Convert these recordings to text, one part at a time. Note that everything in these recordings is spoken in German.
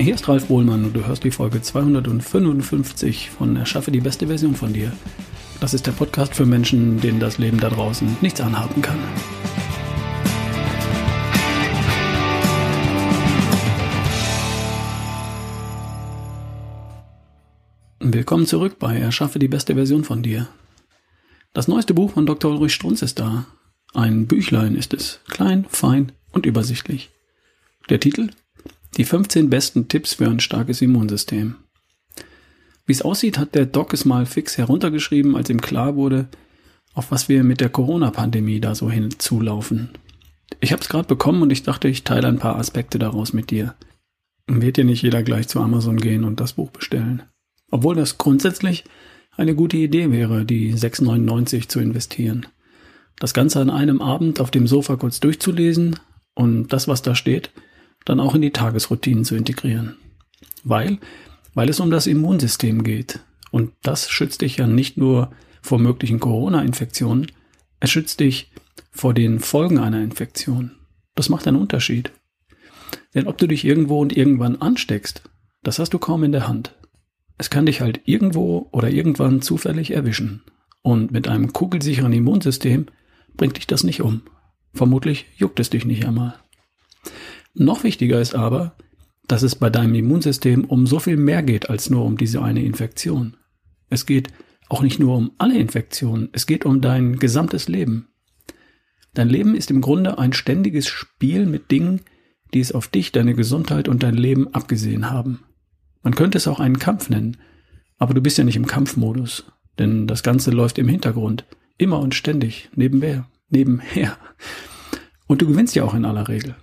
Hier ist Ralf Bohlmann und du hörst die Folge 255 von Erschaffe die beste Version von dir. Das ist der Podcast für Menschen, denen das Leben da draußen nichts anhaben kann. Willkommen zurück bei Erschaffe die beste Version von dir. Das neueste Buch von Dr. Ulrich Strunz ist da. Ein Büchlein ist es, klein, fein und übersichtlich. Der Titel die 15 besten Tipps für ein starkes Immunsystem. Wie es aussieht, hat der Doc es mal fix heruntergeschrieben, als ihm klar wurde, auf was wir mit der Corona-Pandemie da so hinzulaufen. Ich habe es gerade bekommen und ich dachte, ich teile ein paar Aspekte daraus mit dir. Wird ja nicht jeder gleich zu Amazon gehen und das Buch bestellen. Obwohl das grundsätzlich eine gute Idee wäre, die 6,99 zu investieren. Das Ganze an einem Abend auf dem Sofa kurz durchzulesen und das, was da steht, dann auch in die Tagesroutinen zu integrieren. Weil, weil es um das Immunsystem geht. Und das schützt dich ja nicht nur vor möglichen Corona-Infektionen, es schützt dich vor den Folgen einer Infektion. Das macht einen Unterschied. Denn ob du dich irgendwo und irgendwann ansteckst, das hast du kaum in der Hand. Es kann dich halt irgendwo oder irgendwann zufällig erwischen. Und mit einem kugelsicheren Immunsystem bringt dich das nicht um. Vermutlich juckt es dich nicht einmal. Noch wichtiger ist aber, dass es bei deinem Immunsystem um so viel mehr geht als nur um diese eine Infektion. Es geht auch nicht nur um alle Infektionen, es geht um dein gesamtes Leben. Dein Leben ist im Grunde ein ständiges Spiel mit Dingen, die es auf dich, deine Gesundheit und dein Leben abgesehen haben. Man könnte es auch einen Kampf nennen, aber du bist ja nicht im Kampfmodus, denn das Ganze läuft im Hintergrund, immer und ständig, nebenher, nebenher. Und du gewinnst ja auch in aller Regel.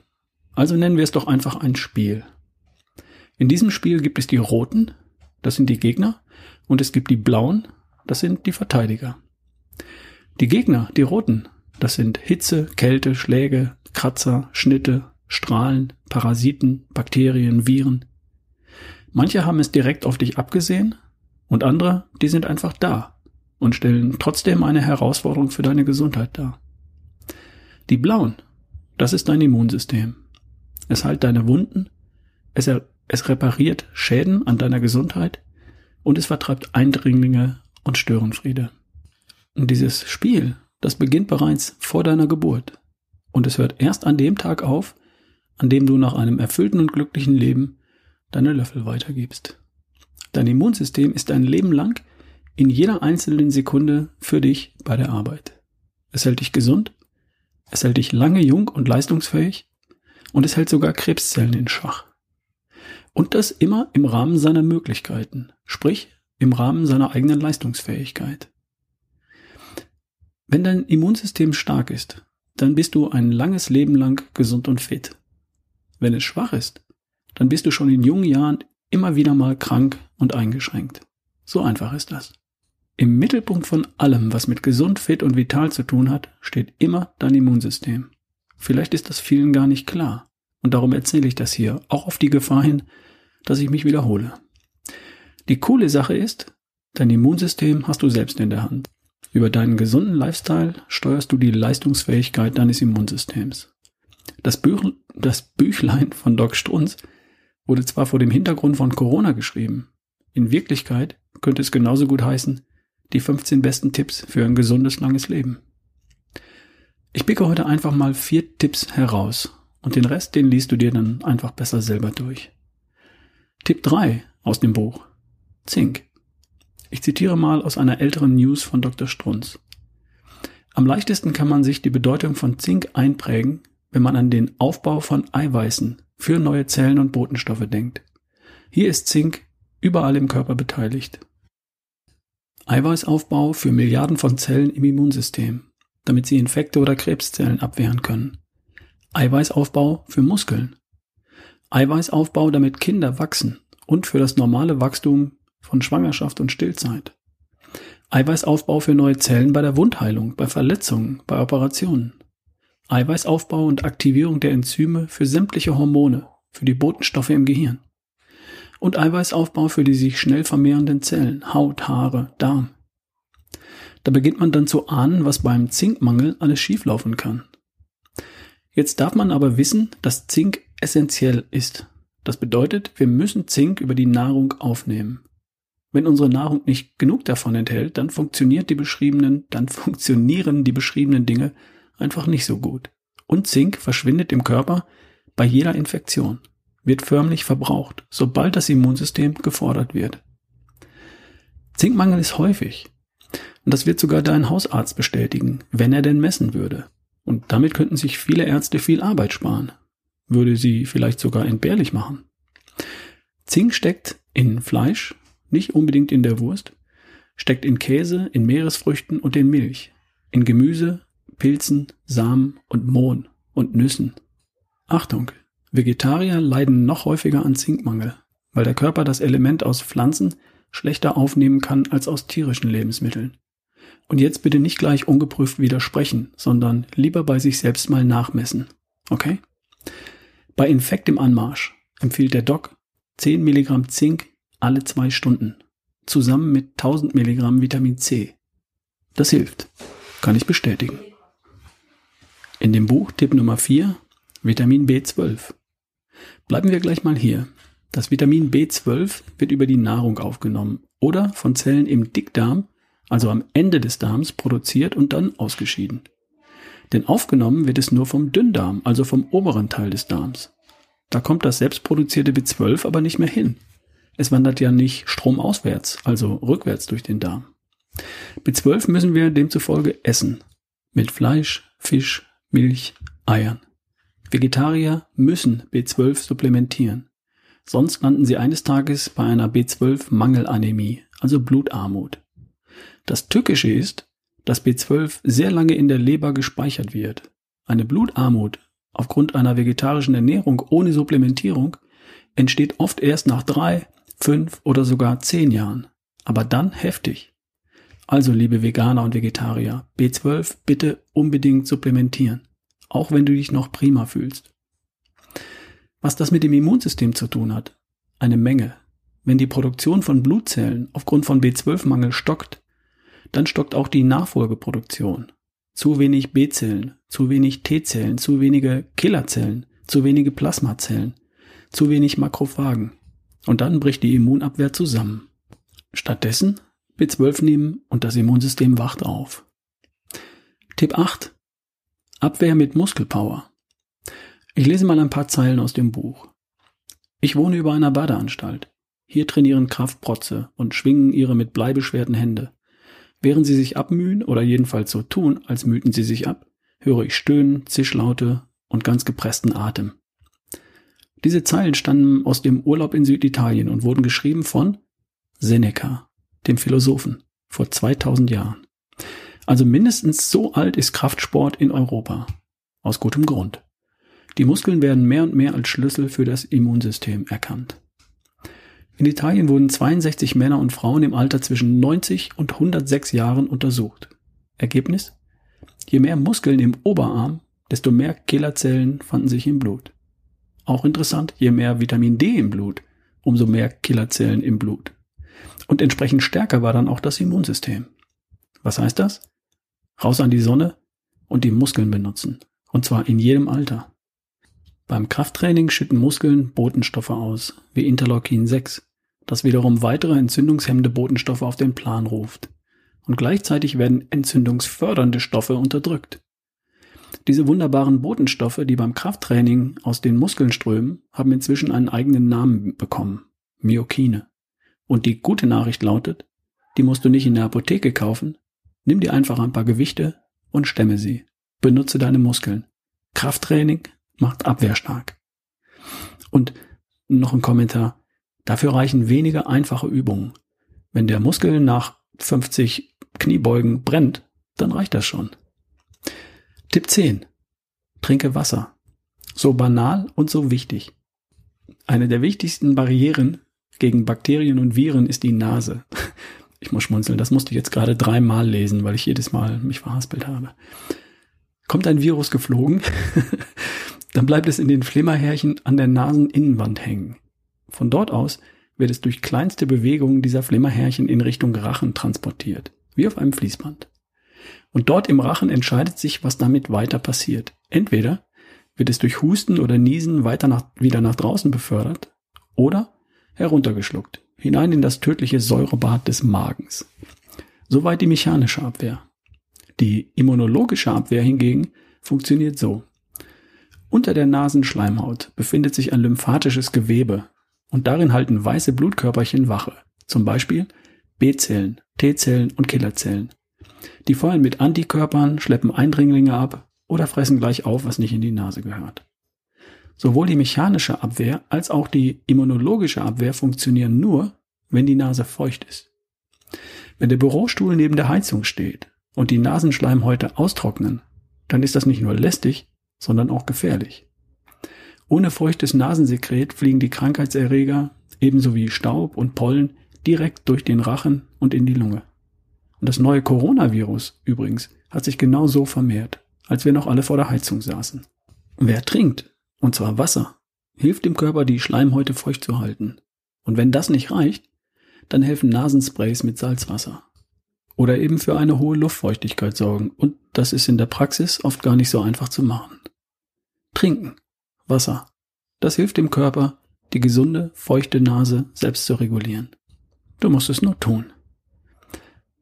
Also nennen wir es doch einfach ein Spiel. In diesem Spiel gibt es die Roten, das sind die Gegner, und es gibt die Blauen, das sind die Verteidiger. Die Gegner, die Roten, das sind Hitze, Kälte, Schläge, Kratzer, Schnitte, Strahlen, Parasiten, Bakterien, Viren. Manche haben es direkt auf dich abgesehen und andere, die sind einfach da und stellen trotzdem eine Herausforderung für deine Gesundheit dar. Die Blauen, das ist dein Immunsystem. Es heilt deine Wunden, es, es repariert Schäden an deiner Gesundheit und es vertreibt Eindringlinge und Störenfriede. Und dieses Spiel, das beginnt bereits vor deiner Geburt. Und es hört erst an dem Tag auf, an dem du nach einem erfüllten und glücklichen Leben deine Löffel weitergibst. Dein Immunsystem ist dein Leben lang in jeder einzelnen Sekunde für dich bei der Arbeit. Es hält dich gesund, es hält dich lange jung und leistungsfähig und es hält sogar Krebszellen in Schach. Und das immer im Rahmen seiner Möglichkeiten, sprich im Rahmen seiner eigenen Leistungsfähigkeit. Wenn dein Immunsystem stark ist, dann bist du ein langes Leben lang gesund und fit. Wenn es schwach ist, dann bist du schon in jungen Jahren immer wieder mal krank und eingeschränkt. So einfach ist das. Im Mittelpunkt von allem, was mit gesund, fit und vital zu tun hat, steht immer dein Immunsystem. Vielleicht ist das vielen gar nicht klar. Und darum erzähle ich das hier, auch auf die Gefahr hin, dass ich mich wiederhole. Die coole Sache ist, dein Immunsystem hast du selbst in der Hand. Über deinen gesunden Lifestyle steuerst du die Leistungsfähigkeit deines Immunsystems. Das, Büch, das Büchlein von Doc Strunz wurde zwar vor dem Hintergrund von Corona geschrieben. In Wirklichkeit könnte es genauso gut heißen, die 15 besten Tipps für ein gesundes, langes Leben. Ich picke heute einfach mal vier Tipps heraus und den Rest, den liest du dir dann einfach besser selber durch. Tipp 3 aus dem Buch. Zink. Ich zitiere mal aus einer älteren News von Dr. Strunz. Am leichtesten kann man sich die Bedeutung von Zink einprägen, wenn man an den Aufbau von Eiweißen für neue Zellen und Botenstoffe denkt. Hier ist Zink überall im Körper beteiligt. Eiweißaufbau für Milliarden von Zellen im Immunsystem damit sie Infekte oder Krebszellen abwehren können. Eiweißaufbau für Muskeln. Eiweißaufbau, damit Kinder wachsen und für das normale Wachstum von Schwangerschaft und Stillzeit. Eiweißaufbau für neue Zellen bei der Wundheilung, bei Verletzungen, bei Operationen. Eiweißaufbau und Aktivierung der Enzyme für sämtliche Hormone, für die Botenstoffe im Gehirn. Und Eiweißaufbau für die sich schnell vermehrenden Zellen, Haut, Haare, Darm. Da beginnt man dann zu ahnen, was beim Zinkmangel alles schieflaufen kann. Jetzt darf man aber wissen, dass Zink essentiell ist. Das bedeutet, wir müssen Zink über die Nahrung aufnehmen. Wenn unsere Nahrung nicht genug davon enthält, dann funktioniert die beschriebenen, dann funktionieren die beschriebenen Dinge einfach nicht so gut. Und Zink verschwindet im Körper bei jeder Infektion, wird förmlich verbraucht, sobald das Immunsystem gefordert wird. Zinkmangel ist häufig. Und das wird sogar dein Hausarzt bestätigen, wenn er denn messen würde. Und damit könnten sich viele Ärzte viel Arbeit sparen. Würde sie vielleicht sogar entbehrlich machen. Zink steckt in Fleisch, nicht unbedingt in der Wurst, steckt in Käse, in Meeresfrüchten und in Milch, in Gemüse, Pilzen, Samen und Mohn und Nüssen. Achtung, Vegetarier leiden noch häufiger an Zinkmangel, weil der Körper das Element aus Pflanzen schlechter aufnehmen kann als aus tierischen Lebensmitteln. Und jetzt bitte nicht gleich ungeprüft widersprechen, sondern lieber bei sich selbst mal nachmessen. Okay? Bei Infekt im Anmarsch empfiehlt der Doc 10 Milligramm Zink alle zwei Stunden, zusammen mit 1000 Milligramm Vitamin C. Das hilft. Kann ich bestätigen. In dem Buch Tipp Nummer 4 Vitamin B12. Bleiben wir gleich mal hier. Das Vitamin B12 wird über die Nahrung aufgenommen oder von Zellen im Dickdarm, also am Ende des Darms, produziert und dann ausgeschieden. Denn aufgenommen wird es nur vom Dünndarm, also vom oberen Teil des Darms. Da kommt das selbstproduzierte B12 aber nicht mehr hin. Es wandert ja nicht stromauswärts, also rückwärts durch den Darm. B12 müssen wir demzufolge essen. Mit Fleisch, Fisch, Milch, Eiern. Vegetarier müssen B12 supplementieren. Sonst landen sie eines Tages bei einer B12-Mangelanämie, also Blutarmut. Das Tückische ist, dass B12 sehr lange in der Leber gespeichert wird. Eine Blutarmut aufgrund einer vegetarischen Ernährung ohne Supplementierung entsteht oft erst nach drei, fünf oder sogar zehn Jahren. Aber dann heftig. Also, liebe Veganer und Vegetarier, B12 bitte unbedingt supplementieren. Auch wenn du dich noch prima fühlst. Was das mit dem Immunsystem zu tun hat? Eine Menge. Wenn die Produktion von Blutzellen aufgrund von B12-Mangel stockt, dann stockt auch die Nachfolgeproduktion. Zu wenig B-Zellen, zu wenig T-Zellen, zu wenige Killerzellen, zu wenige Plasmazellen, zu wenig Makrophagen. Und dann bricht die Immunabwehr zusammen. Stattdessen B12 nehmen und das Immunsystem wacht auf. Tipp 8. Abwehr mit Muskelpower. Ich lese mal ein paar Zeilen aus dem Buch. Ich wohne über einer Badeanstalt. Hier trainieren Kraftprotze und schwingen ihre mit Blei beschwerten Hände. Während sie sich abmühen oder jedenfalls so tun, als mühten sie sich ab, höre ich Stöhnen, Zischlaute und ganz gepressten Atem. Diese Zeilen stammen aus dem Urlaub in Süditalien und wurden geschrieben von Seneca, dem Philosophen, vor 2000 Jahren. Also mindestens so alt ist Kraftsport in Europa. Aus gutem Grund. Die Muskeln werden mehr und mehr als Schlüssel für das Immunsystem erkannt. In Italien wurden 62 Männer und Frauen im Alter zwischen 90 und 106 Jahren untersucht. Ergebnis? Je mehr Muskeln im Oberarm, desto mehr Killerzellen fanden sich im Blut. Auch interessant, je mehr Vitamin D im Blut, umso mehr Killerzellen im Blut. Und entsprechend stärker war dann auch das Immunsystem. Was heißt das? Raus an die Sonne und die Muskeln benutzen. Und zwar in jedem Alter. Beim Krafttraining schütten Muskeln Botenstoffe aus, wie Interleukin 6, das wiederum weitere entzündungshemmende Botenstoffe auf den Plan ruft. Und gleichzeitig werden entzündungsfördernde Stoffe unterdrückt. Diese wunderbaren Botenstoffe, die beim Krafttraining aus den Muskeln strömen, haben inzwischen einen eigenen Namen bekommen. Myokine. Und die gute Nachricht lautet, die musst du nicht in der Apotheke kaufen. Nimm dir einfach ein paar Gewichte und stemme sie. Benutze deine Muskeln. Krafttraining macht abwehrstark. Und noch ein Kommentar. Dafür reichen wenige einfache Übungen. Wenn der Muskel nach 50 Kniebeugen brennt, dann reicht das schon. Tipp 10. Trinke Wasser. So banal und so wichtig. Eine der wichtigsten Barrieren gegen Bakterien und Viren ist die Nase. Ich muss schmunzeln, das musste ich jetzt gerade dreimal lesen, weil ich jedes Mal mich verhaspelt habe. Kommt ein Virus geflogen, dann bleibt es in den Flimmerhärchen an der Naseninnenwand hängen. Von dort aus wird es durch kleinste Bewegungen dieser Flimmerhärchen in Richtung Rachen transportiert, wie auf einem Fließband. Und dort im Rachen entscheidet sich, was damit weiter passiert. Entweder wird es durch Husten oder Niesen weiter nach, wieder nach draußen befördert, oder heruntergeschluckt, hinein in das tödliche Säurebad des Magens. Soweit die mechanische Abwehr. Die immunologische Abwehr hingegen funktioniert so. Unter der Nasenschleimhaut befindet sich ein lymphatisches Gewebe und darin halten weiße Blutkörperchen Wache, zum Beispiel B-Zellen, T-Zellen und Killerzellen. Die feuern mit Antikörpern, schleppen Eindringlinge ab oder fressen gleich auf, was nicht in die Nase gehört. Sowohl die mechanische Abwehr als auch die immunologische Abwehr funktionieren nur, wenn die Nase feucht ist. Wenn der Bürostuhl neben der Heizung steht und die Nasenschleimhäute austrocknen, dann ist das nicht nur lästig, sondern auch gefährlich. Ohne feuchtes Nasensekret fliegen die Krankheitserreger, ebenso wie Staub und Pollen, direkt durch den Rachen und in die Lunge. Und das neue Coronavirus übrigens hat sich genau so vermehrt, als wir noch alle vor der Heizung saßen. Wer trinkt, und zwar Wasser, hilft dem Körper, die Schleimhäute feucht zu halten. Und wenn das nicht reicht, dann helfen Nasensprays mit Salzwasser. Oder eben für eine hohe Luftfeuchtigkeit sorgen. Und das ist in der Praxis oft gar nicht so einfach zu machen. Trinken. Wasser. Das hilft dem Körper, die gesunde, feuchte Nase selbst zu regulieren. Du musst es nur tun.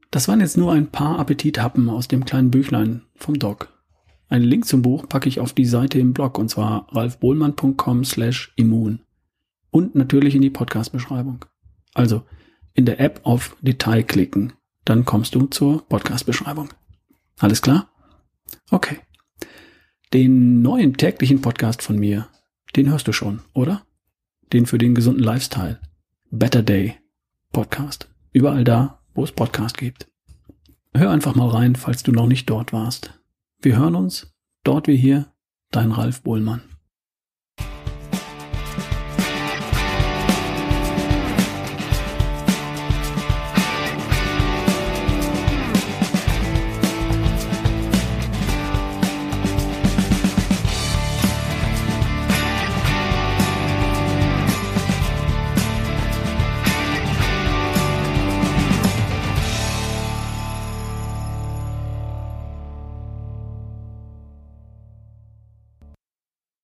Das waren jetzt nur ein paar Appetithappen aus dem kleinen Büchlein vom Doc. Einen Link zum Buch packe ich auf die Seite im Blog und zwar ralfbohlmann.com slash immun. Und natürlich in die Podcast-Beschreibung. Also in der App auf Detail klicken, dann kommst du zur Podcast-Beschreibung. Alles klar? Okay. Den neuen täglichen Podcast von mir, den hörst du schon, oder? Den für den gesunden Lifestyle. Better Day Podcast. Überall da, wo es Podcast gibt. Hör einfach mal rein, falls du noch nicht dort warst. Wir hören uns, dort wie hier, dein Ralf Bohlmann.